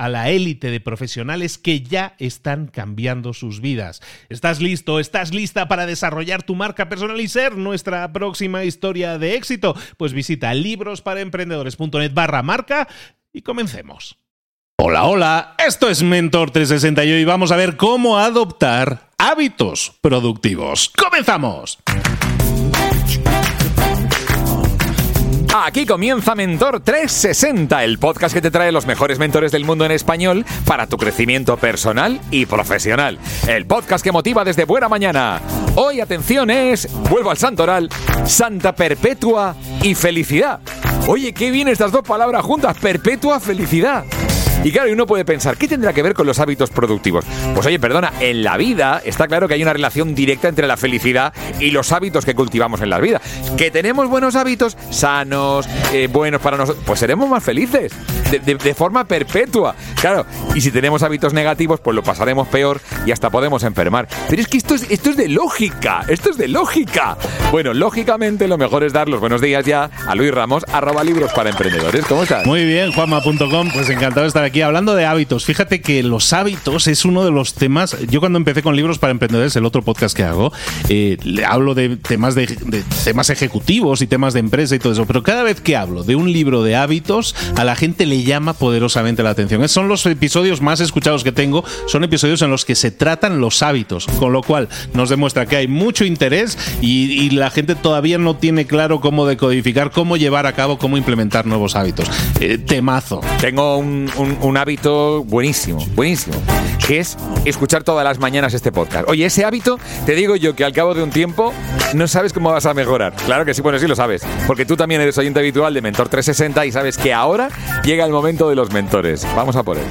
a la élite de profesionales que ya están cambiando sus vidas. ¿Estás listo? ¿Estás lista para desarrollar tu marca personal y ser nuestra próxima historia de éxito? Pues visita librosparaemprendedores.net barra marca y comencemos. Hola, hola, esto es Mentor 360 y vamos a ver cómo adoptar hábitos productivos. ¡Comenzamos! Aquí comienza Mentor 360, el podcast que te trae los mejores mentores del mundo en español para tu crecimiento personal y profesional. El podcast que motiva desde buena mañana. Hoy, atención, es, vuelvo al santoral, Santa Perpetua y Felicidad. Oye, qué bien estas dos palabras juntas, perpetua felicidad. Y claro, uno puede pensar, ¿qué tendrá que ver con los hábitos productivos? Pues oye, perdona, en la vida está claro que hay una relación directa entre la felicidad y los hábitos que cultivamos en la vida. Que tenemos buenos hábitos, sanos, eh, buenos para nosotros, pues seremos más felices, de, forma perpetua. Claro, y si tenemos hábitos negativos, pues lo pasaremos peor y hasta podemos enfermar. Pero es que esto es, esto es de lógica, esto es de lógica. Bueno, lógicamente lo mejor es dar los buenos días ya a Luis Ramos, arroba libros para emprendedores. ¿Cómo estás? Muy bien, juanma.com, pues encantado de estar aquí aquí hablando de hábitos. Fíjate que los hábitos es uno de los temas. Yo cuando empecé con libros para emprendedores, el otro podcast que hago, eh, hablo de temas de, temas ejecutivos y temas de empresa y todo eso. Pero cada vez que hablo de un libro de hábitos, a la gente le llama poderosamente la atención. son los episodios más escuchados que tengo. Son episodios en los que se tratan los hábitos, con lo cual nos demuestra que hay mucho interés y, la gente todavía no tiene claro cómo decodificar, cómo llevar a cabo, cómo implementar nuevos hábitos. Eh, temazo. Tengo un hábito buenísimo, buenísimo, que es escuchar todas las mañanas este podcast. Oye, ese hábito, te digo yo que al cabo de un tiempo no sabes cómo vas a mejorar. Claro que sí, bueno, sí lo sabes, porque tú también eres oyente habitual de Mentor 360 y sabes que ahora llega el momento de los mentores. Vamos a por él.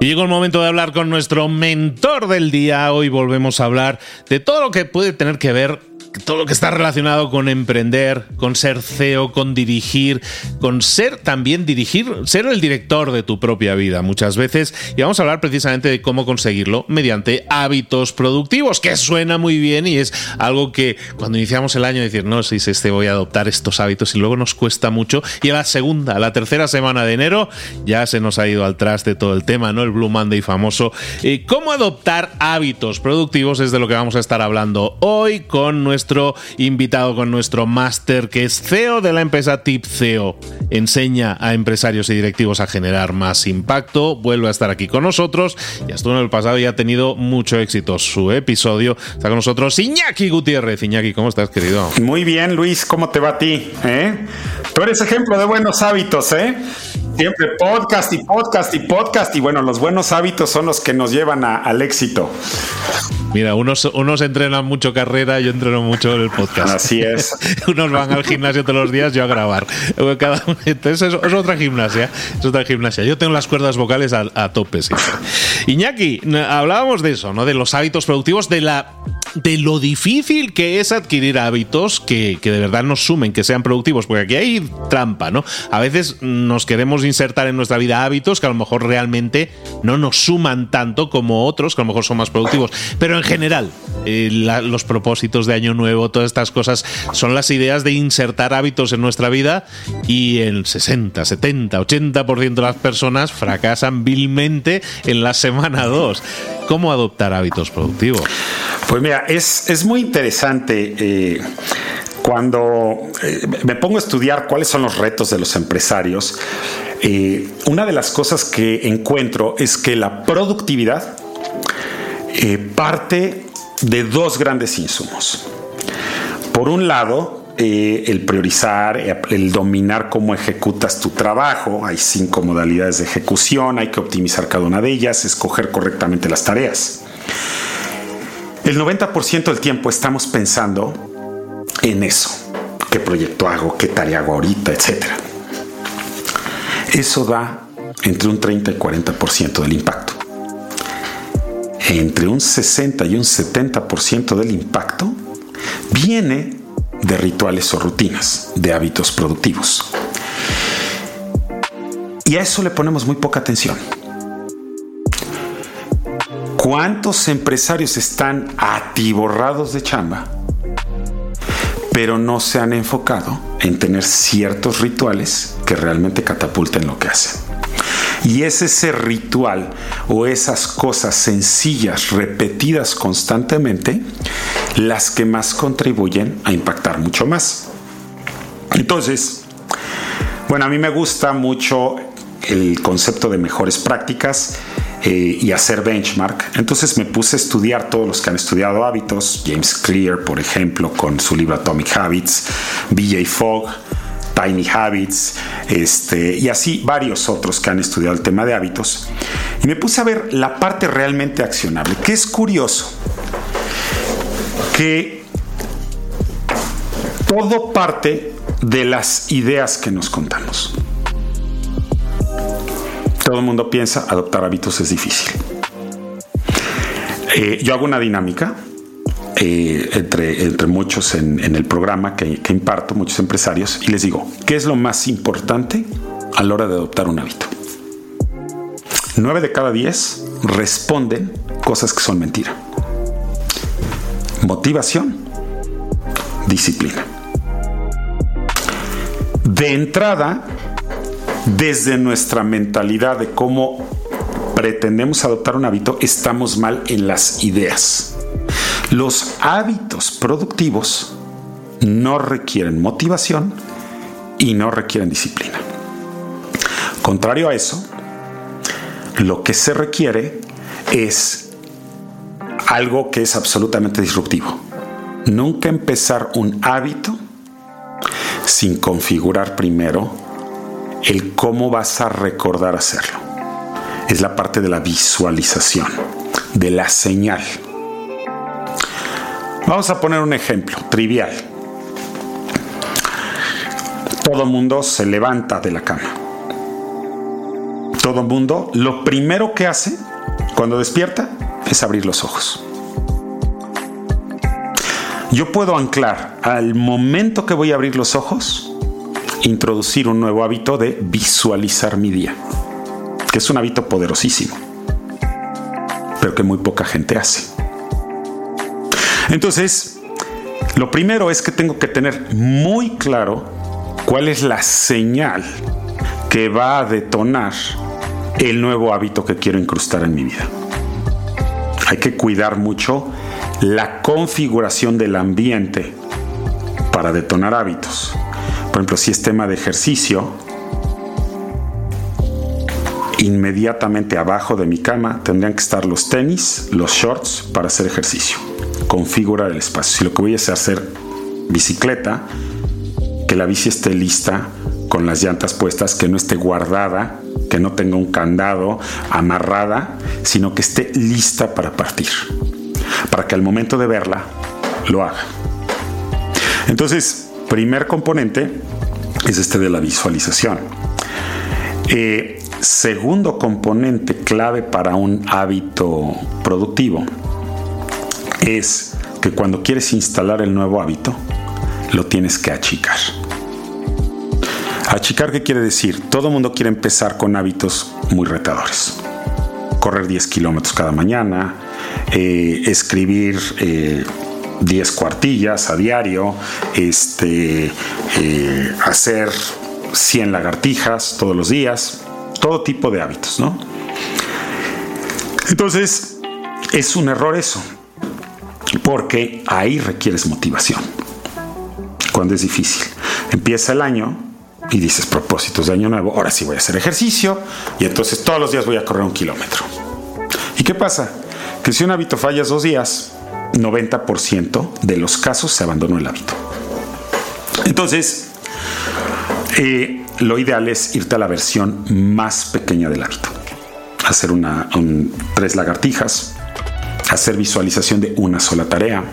Llegó el momento de hablar con nuestro mentor del día. Hoy volvemos a hablar de todo lo que puede tener que ver todo lo que está relacionado con emprender, con ser CEO, con dirigir, con ser también dirigir, ser el director de tu propia vida muchas veces. Y vamos a hablar precisamente de cómo conseguirlo mediante hábitos productivos, que suena muy bien y es algo que cuando iniciamos el año decir, no, si este voy a adoptar estos hábitos y luego nos cuesta mucho. Y a la segunda, a la tercera semana de enero, ya se nos ha ido al traste todo el tema, ¿no? El Blue Monday famoso. Eh, ¿Cómo adoptar hábitos productivos? Es de lo que vamos a estar hablando hoy con nuestro nuestro invitado, con nuestro máster, que es CEO de la empresa Tip CEO. Enseña a empresarios y directivos a generar más impacto. Vuelve a estar aquí con nosotros. Ya estuvo en el pasado y ha tenido mucho éxito su episodio. Está con nosotros Iñaki Gutiérrez. Iñaki, ¿cómo estás, querido? Muy bien, Luis. ¿Cómo te va a ti? ¿Eh? Tú eres ejemplo de buenos hábitos, ¿eh? Siempre podcast y podcast y podcast. Y bueno, los buenos hábitos son los que nos llevan al éxito. Mira, unos, unos entrenan mucho carrera, yo entreno mucho el podcast. Así es. unos van al gimnasio todos los días, yo a grabar. entonces es, otra gimnasia, es otra gimnasia. Yo tengo las cuerdas vocales a, a tope. Iñaki, hablábamos de eso, ¿no? De los hábitos productivos, de la de lo difícil que es adquirir hábitos que, de verdad nos sumen, que sean productivos, porque aquí hay trampa, ¿no? A veces nos queremos insertar en nuestra vida hábitos que a lo mejor realmente no nos suman tanto como otros, que a lo mejor son más productivos. Pero en general, eh, los propósitos de Año Nuevo, todas estas cosas, son las ideas de insertar hábitos en nuestra vida y el 60, 70, 80% de las personas fracasan vilmente en la semana 2. ¿Cómo adoptar hábitos productivos? Pues mira, es, muy interesante. Eh, cuando eh, me pongo a estudiar cuáles son los retos de los empresarios, eh, una de las cosas que encuentro es que la productividad parte de dos grandes insumos. Por un lado, el priorizar, el dominar cómo ejecutas tu trabajo. Hay cinco modalidades de ejecución, hay que optimizar cada una de ellas, escoger correctamente las tareas. El 90% del tiempo estamos pensando en eso. ¿Qué proyecto hago? ¿Qué tarea hago ahorita? Etcétera. Eso da entre un 30 y 40% del impacto. Entre un 60 y un 70% del impacto viene de rituales o rutinas, de hábitos productivos. Y a eso le ponemos muy poca atención. ¿Cuántos empresarios están atiborrados de chamba, pero no se han enfocado en tener ciertos rituales que realmente catapulten lo que hacen? Y es ese ritual o esas cosas sencillas, repetidas constantemente, las que más contribuyen a impactar mucho más. Entonces, bueno, a mí me gusta mucho el concepto de mejores prácticas eh, y hacer benchmark. Entonces me puse a estudiar todos los que han estudiado hábitos, James Clear, por ejemplo, con su libro Atomic Habits, BJ Fogg, Tiny Habits, este, y así varios otros que han estudiado el tema de hábitos. Y me puse a ver la parte realmente accionable, que es curioso, que todo parte de las ideas que nos contamos todo el mundo piensa, adoptar hábitos es difícil. Eh, yo hago una dinámica eh, entre, muchos en, el programa que, que, imparto, muchos empresarios, y les digo, ¿qué es lo más importante a la hora de adoptar un hábito? Nueve de cada diez responden cosas que son mentira. Motivación, disciplina. De entrada, desde nuestra mentalidad de cómo pretendemos adoptar un hábito, estamos mal en las ideas. Los hábitos productivos no requieren motivación y no requieren disciplina. Contrario a eso, lo que se requiere es algo que es absolutamente disruptivo. Nunca empezar un hábito sin configurar primero el cómo vas a recordar hacerlo. Es la parte de la visualización, de la señal. Vamos a poner un ejemplo trivial. Todo mundo se levanta de la cama. Todo mundo lo primero que hace cuando despierta es abrir los ojos. Yo puedo anclar al momento que voy a abrir los ojos introducir un nuevo hábito de visualizar mi día, que es un hábito poderosísimo, pero que muy poca gente hace. Entonces, lo primero es que tengo que tener muy claro cuál es la señal que va a detonar el nuevo hábito que quiero incrustar en mi vida. Hay que cuidar mucho la configuración del ambiente para detonar hábitos. Por ejemplo, si es tema de ejercicio, inmediatamente abajo de mi cama tendrían que estar los tenis, los shorts para hacer ejercicio. Configurar el espacio. Si lo que voy a hacer es bicicleta, que la bici esté lista con las llantas puestas, que no esté guardada, que no tenga un candado amarrada, sino que esté lista para partir, para que al momento de verla lo haga. Entonces, primer componente es este de la visualización. Eh, segundo componente clave para un hábito productivo es que cuando quieres instalar el nuevo hábito, lo tienes que achicar. Achicar, ¿qué quiere decir? Todo mundo quiere empezar con hábitos muy retadores. Correr 10 kilómetros cada mañana, eh, escribir 10 eh, cuartillas a diario, este, eh, hacer 100 lagartijas todos los días, todo tipo de hábitos, ¿no? Entonces, es un error eso, porque ahí requieres motivación. Cuando es difícil. Empieza el año y dices propósitos de año nuevo, ahora sí voy a hacer ejercicio y entonces todos los días voy a correr un kilómetro. ¿Y qué pasa? Que si un hábito fallas dos días, 90% de los casos se abandonó el hábito. Entonces, eh, lo ideal es irte a la versión más pequeña del hábito. Hacer una, tres lagartijas, hacer visualización de una sola tarea,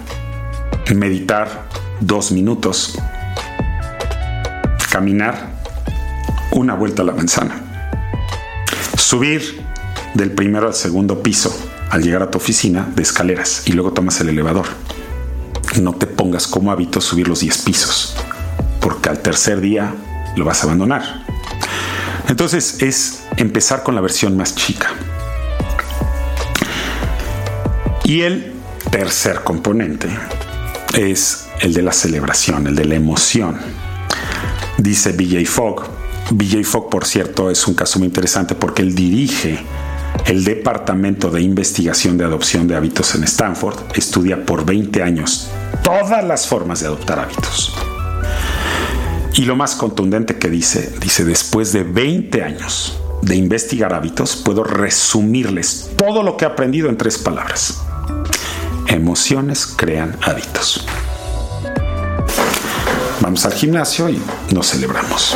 meditar dos minutos, caminar una vuelta a la manzana, subir del primero al segundo piso al llegar a tu oficina de escaleras y luego tomas el elevador. No te pongas como hábito subir los 10 pisos, porque al tercer día lo vas a abandonar. Entonces es empezar con la versión más chica. Y el tercer componente es el de la celebración, el de la emoción. Dice BJ Fogg. BJ Fogg, por cierto, es un caso muy interesante porque él dirige el Departamento de Investigación de Adopción de Hábitos en Stanford. Estudia por 20 años todas las formas de adoptar hábitos. Y lo más contundente que dice, dice, después de 20 años de investigar hábitos, puedo resumirles todo lo que he aprendido en tres palabras. Emociones crean hábitos. Vamos al gimnasio y nos celebramos.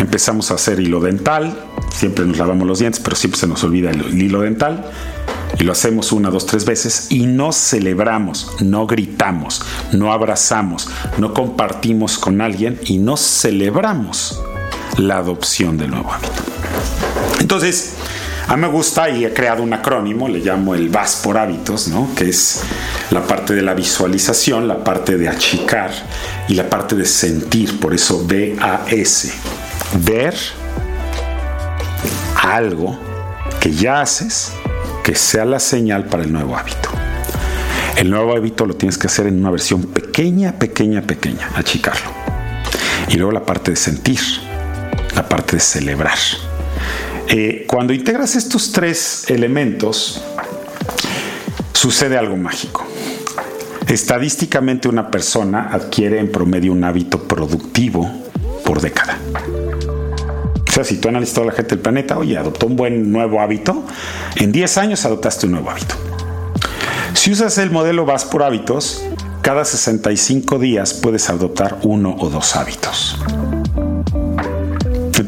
Empezamos a hacer hilo dental, siempre nos lavamos los dientes, pero siempre se nos olvida el hilo dental y lo hacemos una, dos, tres veces y no celebramos, no gritamos, no abrazamos, no compartimos con alguien y no celebramos la adopción del nuevo hábito. Entonces, a mí me gusta y he creado un acrónimo, le llamo el VAS por hábitos, ¿no? que es la parte de la visualización, la parte de achicar y la parte de sentir, por eso VAS. Ver algo que ya haces que sea la señal para el nuevo hábito. El nuevo hábito lo tienes que hacer en una versión pequeña, pequeña, pequeña, achicarlo. Y luego la parte de sentir, la parte de celebrar. Eh, cuando integras estos tres elementos, sucede algo mágico. Estadísticamente una persona adquiere en promedio un hábito productivo por década si tú analizas toda la gente del planeta, oye, adoptó un buen nuevo hábito, en 10 años adoptaste un nuevo hábito. Si usas el modelo VAS por hábitos, cada 65 días puedes adoptar uno o dos hábitos.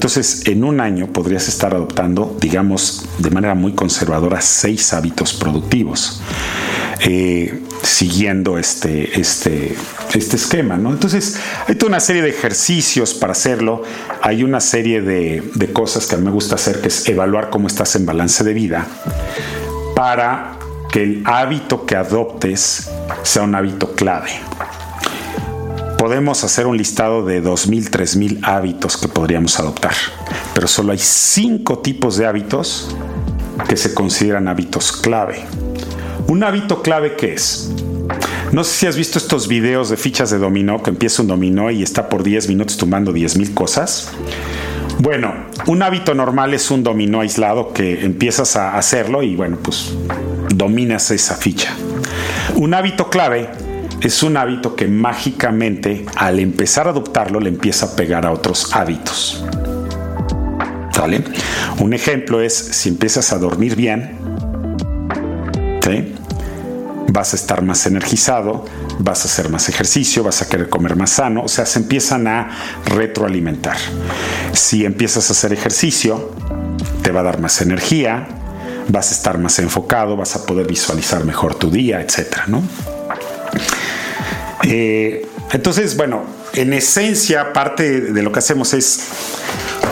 Entonces, en un año podrías estar adoptando, digamos, de manera muy conservadora, seis hábitos productivos. Eh, siguiendo este, este, este esquema. ¿no? Entonces, hay toda una serie de ejercicios para hacerlo. Hay una serie de, de cosas que a mí me gusta hacer, que es evaluar cómo estás en balance de vida para que el hábito que adoptes sea un hábito clave. Podemos hacer un listado de 2.000, 3.000 hábitos que podríamos adoptar, pero solo hay cinco tipos de hábitos que se consideran hábitos clave. Un hábito clave que es. No sé si has visto estos videos de fichas de dominó, que empieza un dominó y está por 10 minutos tomando 10 mil cosas. Bueno, un hábito normal es un dominó aislado que empiezas a hacerlo y bueno, pues dominas esa ficha. Un hábito clave es un hábito que mágicamente al empezar a adoptarlo le empieza a pegar a otros hábitos. ¿Vale? Un ejemplo es si empiezas a dormir bien, vas a estar más energizado, vas a hacer más ejercicio, vas a querer comer más sano, o sea, se empiezan a retroalimentar. Si empiezas a hacer ejercicio, te va a dar más energía, vas a estar más enfocado, vas a poder visualizar mejor tu día, etcétera, ¿no? Eh, entonces, bueno, en esencia, parte de lo que hacemos es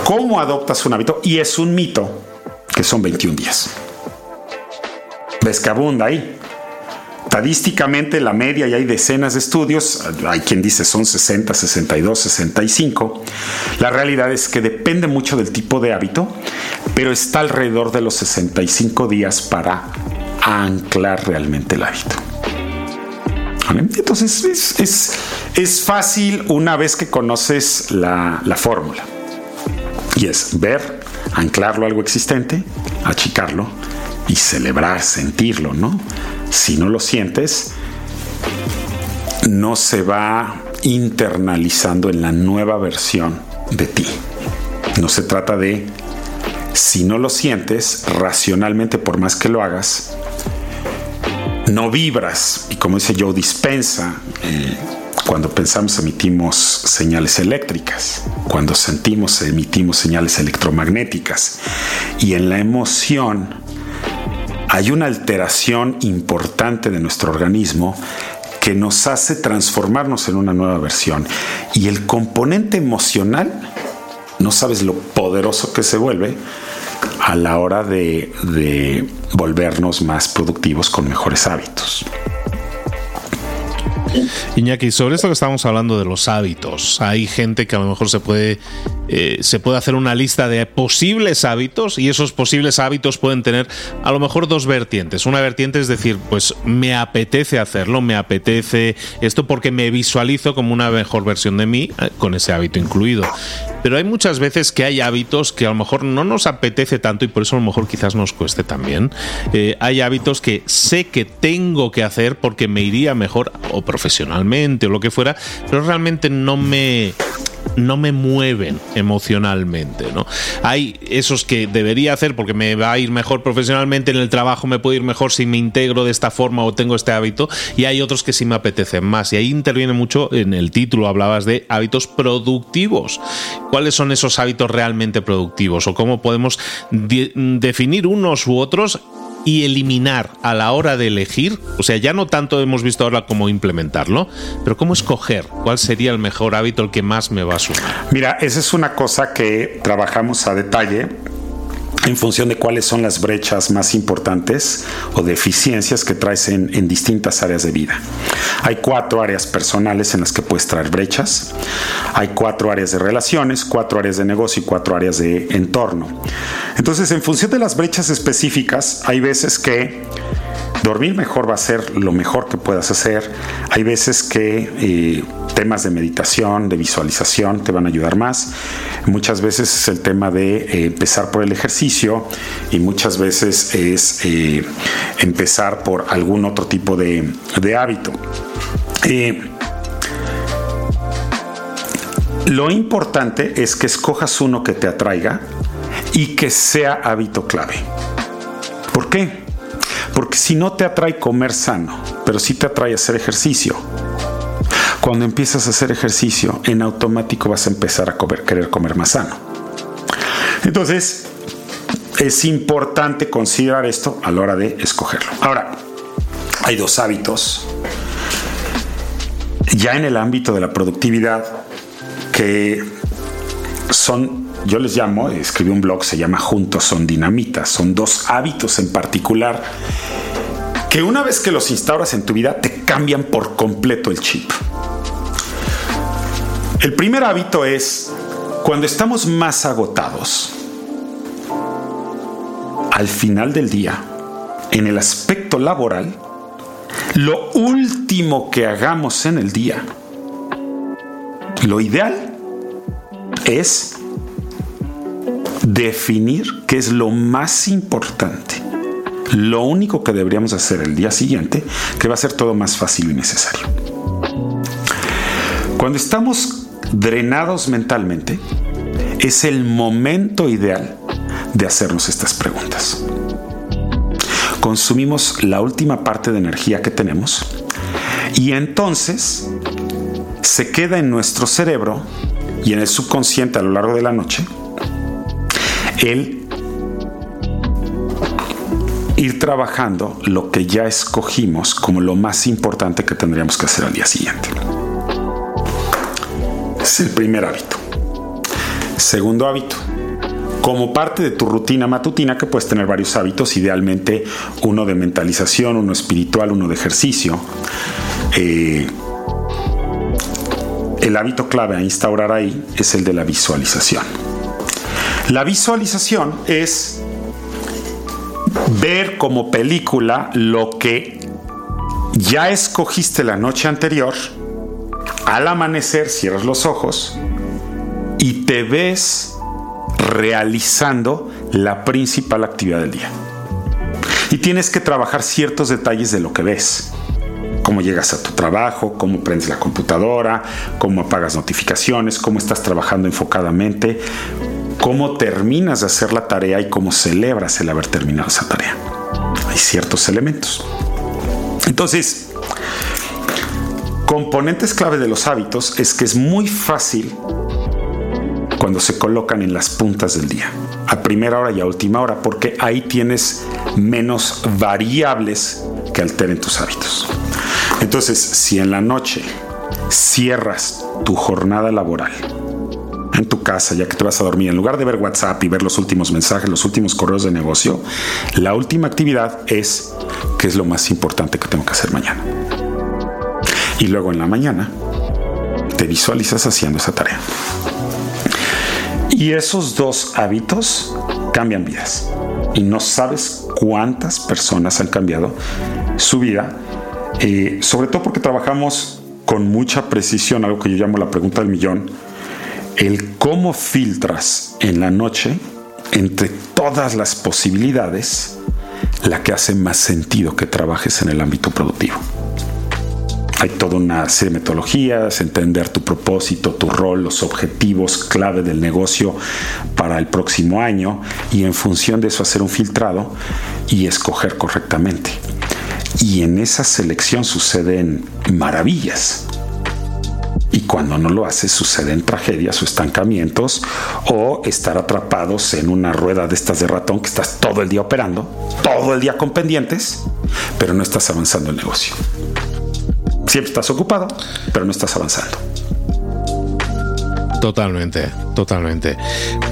cómo adoptas un hábito, y es un mito que son 21 días. Ves que abunda ahí. Estadísticamente la media, y hay decenas de estudios, hay quien dice son 60, 62, 65. La realidad es que depende mucho del tipo de hábito, pero está alrededor de los 65 días para anclar realmente el hábito. Entonces es, fácil una vez que conoces la, la fórmula. Y es ver, anclarlo a algo existente, achicarlo y celebrar, sentirlo, ¿no? Si no lo sientes, no se va internalizando en la nueva versión de ti. No se trata de, si no lo sientes, racionalmente, por más que lo hagas, no vibras. Y como dice Joe Dispensa, eh, cuando pensamos emitimos señales eléctricas, cuando sentimos emitimos señales electromagnéticas. Y en la emoción hay una alteración importante de nuestro organismo que nos hace transformarnos en una nueva versión. Y el componente emocional, no sabes lo poderoso que se vuelve a la hora de, de volvernos más productivos con mejores hábitos. Iñaki, sobre esto que estamos hablando de los hábitos, hay gente que a lo mejor se puede, eh, se puede hacer una lista de posibles hábitos y esos posibles hábitos pueden tener a lo mejor dos vertientes. Una vertiente es decir, pues me apetece hacerlo, me apetece esto porque me visualizo como una mejor versión de mí eh, con ese hábito incluido. Pero hay muchas veces que hay hábitos que a lo mejor no nos apetece tanto y por eso a lo mejor quizás nos cueste también. Eh, hay hábitos que sé que tengo que hacer porque me iría mejor o profesionalmente o lo que fuera, pero realmente no me no me mueven emocionalmente, ¿no? Hay esos que debería hacer porque me va a ir mejor profesionalmente, en el trabajo me puede ir mejor si me integro de esta forma o tengo este hábito, y hay otros que sí me apetecen más. Y ahí interviene mucho en el título, hablabas de hábitos productivos. ¿Cuáles son esos hábitos realmente productivos? ¿O cómo podemos definir unos u otros y eliminar a la hora de elegir, o sea, ya no tanto hemos visto ahora cómo implementarlo, pero cómo escoger cuál sería el mejor hábito, el que más me va a sumar. Mira, esa es una cosa que trabajamos a detalle en función de cuáles son las brechas más importantes o deficiencias que traes en, distintas áreas de vida. Hay cuatro áreas personales en las que puedes traer brechas, hay cuatro áreas de relaciones, cuatro áreas de negocio y cuatro áreas de entorno. Entonces, en función de las brechas específicas, hay veces que dormir mejor va a ser lo mejor que puedas hacer. Hay veces que eh, temas de meditación, de visualización te van a ayudar más. Muchas veces es el tema de eh, empezar por el ejercicio y muchas veces es eh, empezar por algún otro tipo de, hábito. lo importante es que escojas uno que te atraiga y que sea hábito clave. ¿Por qué? Porque si no te atrae comer sano, pero sí te atrae hacer ejercicio, cuando empiezas a hacer ejercicio, en automático vas a empezar a querer comer más sano. Entonces, es importante considerar esto a la hora de escogerlo. Ahora, hay dos hábitos ya en el ámbito de la productividad que son yo les llamo, escribí un blog, se llama Juntos son dinamitas. Son dos hábitos en particular que una vez que los instauras en tu vida te cambian por completo el chip. El primer hábito es cuando estamos más agotados, al final del día, en el aspecto laboral, lo último que hagamos en el día, lo ideal es definir qué es lo más importante. Lo único que deberíamos hacer el día siguiente, que va a ser todo más fácil y necesario. Cuando estamos drenados mentalmente, es el momento ideal de hacernos estas preguntas. Consumimos la última parte de energía que tenemos Y entonces se queda en nuestro cerebro y en el subconsciente a lo largo de la noche el ir trabajando lo que ya escogimos como lo más importante que tendríamos que hacer al día siguiente. El primer hábito. Segundo hábito. Como parte de tu rutina matutina, que puedes tener varios hábitos, idealmente uno de mentalización, uno espiritual, uno de ejercicio. Eh, el hábito clave a instaurar ahí es el de la visualización. La visualización es ver como película lo que ya escogiste la noche anterior. Al amanecer cierras los ojos y te ves realizando la principal actividad del día. Y tienes que trabajar ciertos detalles de lo que ves. Cómo llegas a tu trabajo, cómo prendes la computadora, cómo apagas notificaciones, cómo estás trabajando enfocadamente, cómo terminas de hacer la tarea y cómo celebras el haber terminado esa tarea. Hay ciertos elementos. Entonces, componentes clave de los hábitos es que es muy fácil cuando se colocan en las puntas del día, a primera hora y a última hora, porque ahí tienes menos variables que alteren tus hábitos. Entonces, si en la noche cierras tu jornada laboral, en tu casa, ya que te vas a dormir, en lugar de ver WhatsApp y ver los últimos mensajes, los últimos correos de negocio, la última actividad es qué es lo más importante que tengo que hacer mañana. Y luego en la mañana te visualizas haciendo esa tarea. Y esos dos hábitos cambian vidas. Y no sabes cuántas personas han cambiado su vida, eh, sobre todo porque trabajamos con mucha precisión, algo que yo llamo la pregunta del millón, el cómo filtras en la noche entre todas las posibilidades la que hace más sentido que trabajes en el ámbito productivo. Hay toda una serie de metodologías, entender tu propósito, tu rol, los objetivos clave del negocio para el próximo año y en función de eso hacer un filtrado y escoger correctamente. Y en esa selección suceden maravillas y cuando no lo haces suceden tragedias o estancamientos o estar atrapados en una rueda de estas de ratón que estás todo el día operando, todo el día con pendientes, pero no estás avanzando el negocio. Siempre estás ocupado, pero no estás avanzando. Totalmente, totalmente.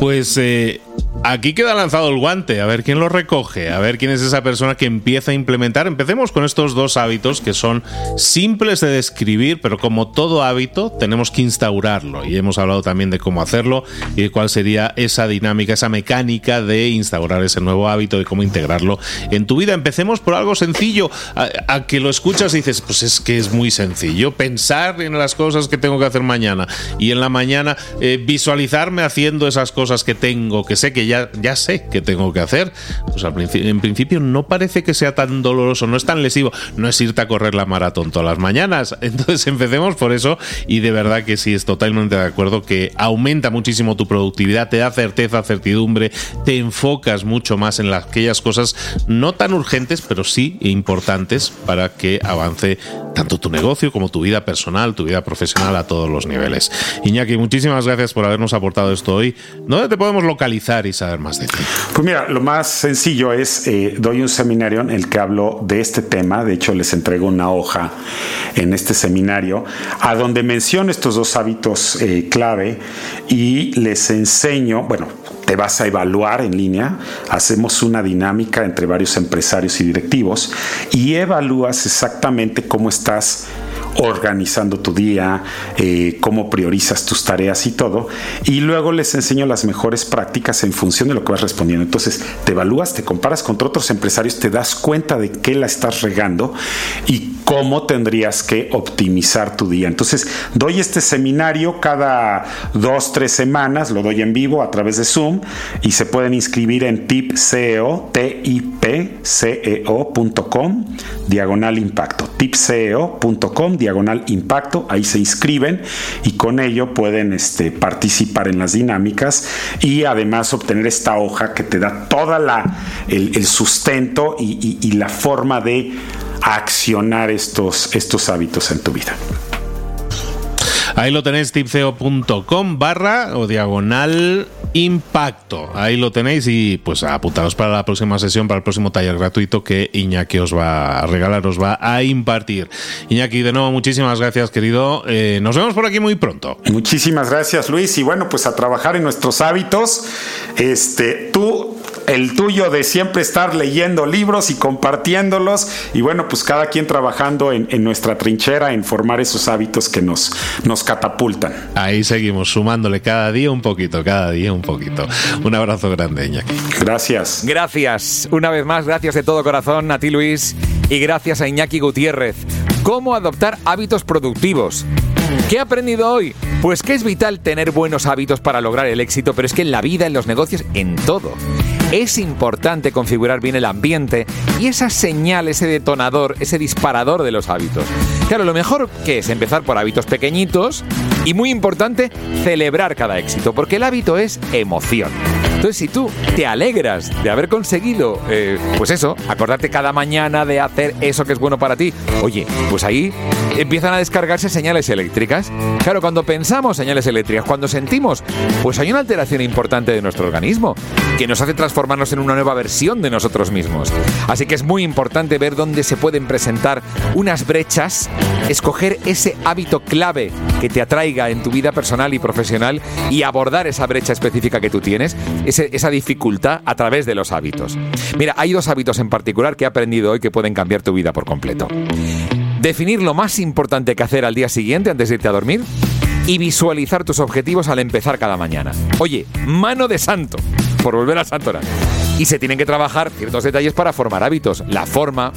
Pues eh, Aquí queda lanzado el guante, a ver quién lo recoge, a ver quién es esa persona que empieza a implementar. Empecemos con estos dos hábitos que son simples de describir, pero como todo hábito tenemos que instaurarlo. Y hemos hablado también de cómo hacerlo y de cuál sería esa dinámica, esa mecánica de instaurar ese nuevo hábito y cómo integrarlo en tu vida. Empecemos por algo sencillo, a, que lo escuchas y dices, pues es que es muy sencillo, pensar en las cosas que tengo que hacer mañana y en la mañana eh, visualizarme haciendo esas cosas que tengo, que sé que ya, ya sé que tengo que hacer, pues en principio no parece que sea tan doloroso, no es tan lesivo, no es irte a correr la maratón todas las mañanas. Entonces empecemos por eso y de verdad que sí, es totalmente de acuerdo que aumenta muchísimo tu productividad, te da certeza, certidumbre, te enfocas mucho más en las, aquellas cosas no tan urgentes, pero sí importantes para que avance tanto tu negocio como tu vida personal, tu vida profesional a todos los niveles. Iñaki, muchísimas gracias por habernos aportado esto hoy. ¿Dónde te podemos localizar saber más de? Pues mira, lo más sencillo es, eh, doy un seminario en el que hablo de este tema, de hecho les entrego una hoja en este seminario, a donde menciono estos dos hábitos eh, clave y les enseño, bueno, te vas a evaluar en línea, hacemos una dinámica entre varios empresarios y directivos y evalúas exactamente cómo estás organizando tu día, eh, cómo priorizas tus tareas y todo. Y luego les enseño las mejores prácticas en función de lo que vas respondiendo. Entonces te evalúas, te comparas contra otros empresarios, te das cuenta de qué la estás regando y cómo tendrías que optimizar tu día. Entonces doy este seminario cada dos, tres semanas, lo doy en vivo a través de Zoom y se pueden inscribir en tipceo, tipceo.com, diagonal impacto, tipceo.com, diagonal impacto, ahí se inscriben y con ello pueden este, participar en las dinámicas y además obtener esta hoja que te da toda el, sustento y la forma de accionar estos, estos hábitos en tu vida. Ahí lo tenéis, tipceo.com barra o diagonal impacto. Ahí lo tenéis y pues apuntaros para la próxima sesión, para el próximo taller gratuito que Iñaki os va a regalar, os va a impartir. Iñaki, de nuevo, muchísimas gracias, querido. Eh, nos vemos por aquí muy pronto. Muchísimas gracias, Luis. Y bueno, pues a trabajar en nuestros hábitos. Este, tú el tuyo de siempre estar leyendo libros y compartiéndolos y bueno, pues cada quien trabajando en, nuestra trinchera en formar esos hábitos que nos, nos catapultan. Ahí seguimos sumándole cada día un poquito, cada día un poquito. Un abrazo grande, Iñaki. Gracias. Gracias. Una vez más, gracias de todo corazón a ti, Luis, y gracias a Iñaki Gutiérrez. ¿Cómo adoptar hábitos productivos? ¿Qué he aprendido hoy? Pues que es vital tener buenos hábitos para lograr el éxito, pero es que en la vida, en los negocios, en todo es importante configurar bien el ambiente y esa señal, ese detonador, ese disparador de los hábitos. Claro, lo mejor que es empezar por hábitos pequeñitos y muy importante, celebrar cada éxito, porque el hábito es emoción. Entonces, si tú te alegras de haber conseguido, eh, pues eso, acordarte cada mañana de hacer eso que es bueno para ti, oye, pues ahí empiezan a descargarse señales eléctricas. Claro, cuando pensamos señales eléctricas, cuando sentimos, pues hay una alteración importante de nuestro organismo que nos hace transformarnos en una nueva versión de nosotros mismos. Así que es muy importante ver dónde se pueden presentar unas brechas, escoger ese hábito clave que te atraiga en tu vida personal y profesional y abordar esa brecha específica que tú tienes esa dificultad a través de los hábitos. Mira, hay dos hábitos en particular que he aprendido hoy que pueden cambiar tu vida por completo. Definir lo más importante que hacer al día siguiente antes de irte a dormir y visualizar tus objetivos al empezar cada mañana. Oye, mano de santo, por volver al santo Y se tienen que trabajar ciertos detalles para formar hábitos. La forma,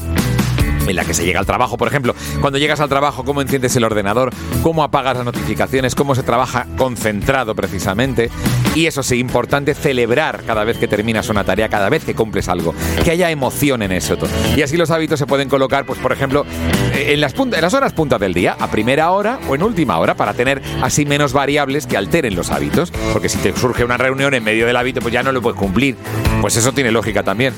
en la que se llega al trabajo, por ejemplo, cuando llegas al trabajo, cómo enciendes el ordenador, cómo apagas las notificaciones, cómo se trabaja concentrado precisamente. Y eso sí, importante celebrar cada vez que terminas una tarea, cada vez que cumples algo, que haya emoción en eso. Y así los hábitos se pueden colocar, pues por ejemplo, en las, en las horas puntas del día, a primera hora o en última hora, para tener así menos variables que alteren los hábitos. Porque si te surge una reunión en medio del hábito, pues ya no lo puedes cumplir. Pues eso tiene lógica también.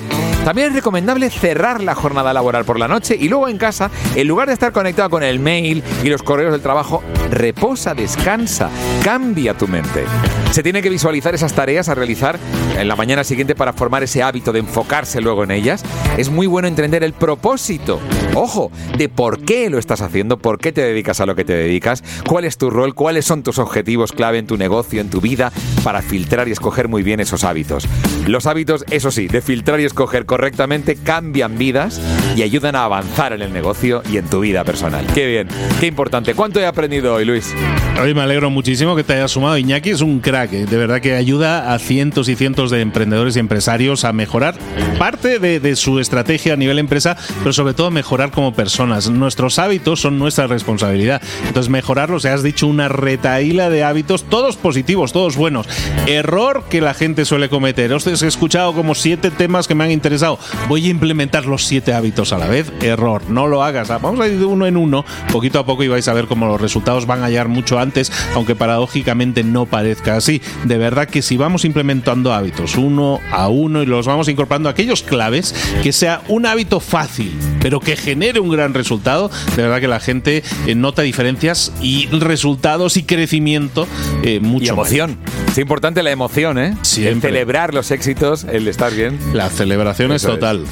También es recomendable cerrar la jornada laboral por la noche y luego en casa, en lugar de estar conectado con el mail y los correos del trabajo, reposa, descansa, cambia tu mente. Se tiene que visualizar esas tareas a realizar en la mañana siguiente para formar ese hábito de enfocarse luego en ellas. Es muy bueno entender el propósito, ojo, de por qué lo estás haciendo, por qué te dedicas a lo que te dedicas, cuál es tu rol, cuáles son tus objetivos clave en tu negocio, en tu vida, para filtrar y escoger muy bien esos hábitos. Los hábitos, eso sí, de filtrar y escoger correctamente cambian vidas y ayudan a avanzar en el negocio y en tu vida personal. Qué bien, qué importante. ¿Cuánto he aprendido hoy, Luis? Hoy me alegro muchísimo que te hayas sumado. Iñaki es un crack, ¿eh? de verdad que ayuda a cientos y cientos de emprendedores y empresarios a mejorar parte de, su estrategia a nivel empresa, pero sobre todo mejorar como personas. Nuestros hábitos son nuestra responsabilidad. Entonces, mejorarlos, has dicho una retaíla de hábitos, todos positivos, todos buenos. Error que la gente suele cometer. Os he escuchado como siete temas que me han interesado. Voy a implementar los siete hábitos a la vez. Error, no lo hagas. Vamos a ir de uno en uno, poquito a poco y vais a ver cómo los resultados van a hallar mucho antes, aunque paradójicamente no parezca así. De verdad que si vamos implementando hábitos uno a uno y los vamos incorporando aquellos claves, que sea un hábito fácil, pero que genere un gran resultado, de verdad que la gente eh, nota diferencias y resultados y crecimiento eh, mucho. Y emoción. Es importante la emoción, ¿eh? Siempre. celebrar los éxitos, el estar bien. La celebración es total.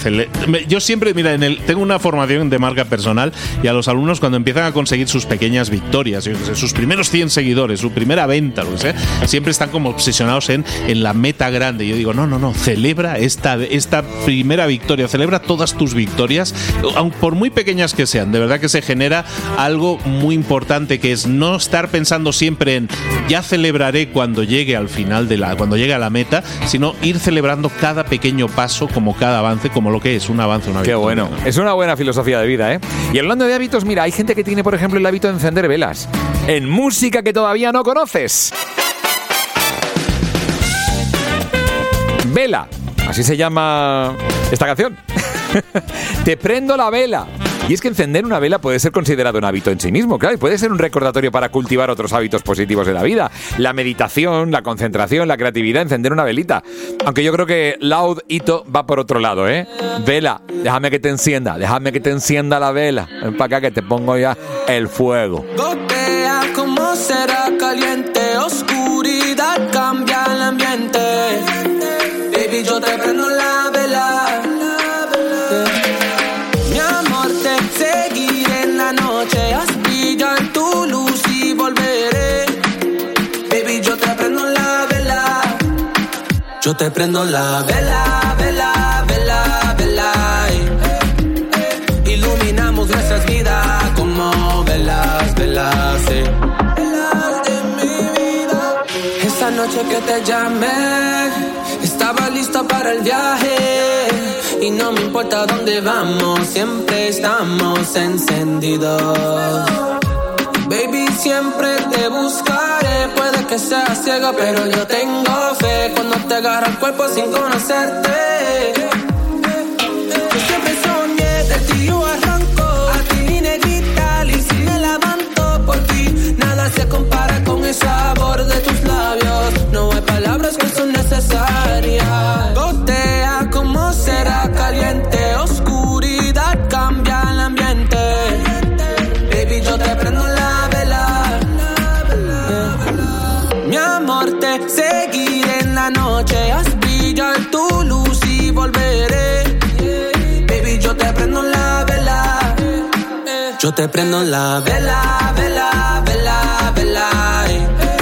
Yo siempre, mira, en el, tengo una formación de marca personal y a los alumnos cuando empiezan a conseguir sus pequeñas victorias, sus primeros 100 seguidores, su primera venta, lo que sea, siempre están como obsesionados en, en la meta grande. Yo digo, no, no, no, celebra esta, esta primera victoria, celebra todas tus victorias, aun por muy pequeñas que sean. De verdad que se genera algo muy importante que es no estar pensando siempre en ya celebraré cuando llegue al final de la, cuando llegue a la meta, sino ir celebrando cada pequeño paso como cada avance, como lo que es un avance, una Qué bueno. Es una buena filosofía de vida, ¿eh? Y hablando de hábitos, mira, hay gente que tiene, por ejemplo, el hábito de encender velas en música que todavía no conoces. Vela, así se llama esta canción. Te prendo la vela Y es que encender una vela puede ser considerado un hábito en sí mismo, claro, y puede ser un recordatorio para cultivar otros hábitos positivos de la vida. La meditación, la concentración, la creatividad, encender una velita. Aunque yo creo que Loud Ito va por otro lado, ¿eh? Vela, déjame que te encienda, déjame que te encienda la vela. Para acá que te pongo ya el fuego. Gotea como será caliente, oscuridad cambia el ambiente. Baby, yo te prendo la vela. Yo te prendo la vela, vela, vela, vela. eh. Iluminamos nuestras vidas como velas, velas, eh. Velas de mi vida. Esa noche que te llamé, estaba lista para el viaje. Y no me importa dónde vamos, siempre estamos encendidos. Baby, siempre te buscaré. Puede que seas ciega, pero yo tengo fe. Cuando te agarra el cuerpo sin conocerte. Yo siempre soñé de ti, yo arranco. A ti, negrita, y si me levanto por ti. Nada se compara con el sabor de tus labios. No hay palabras que son necesarias. Yo te prendo la vela, vela, vela, vela.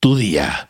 tu día.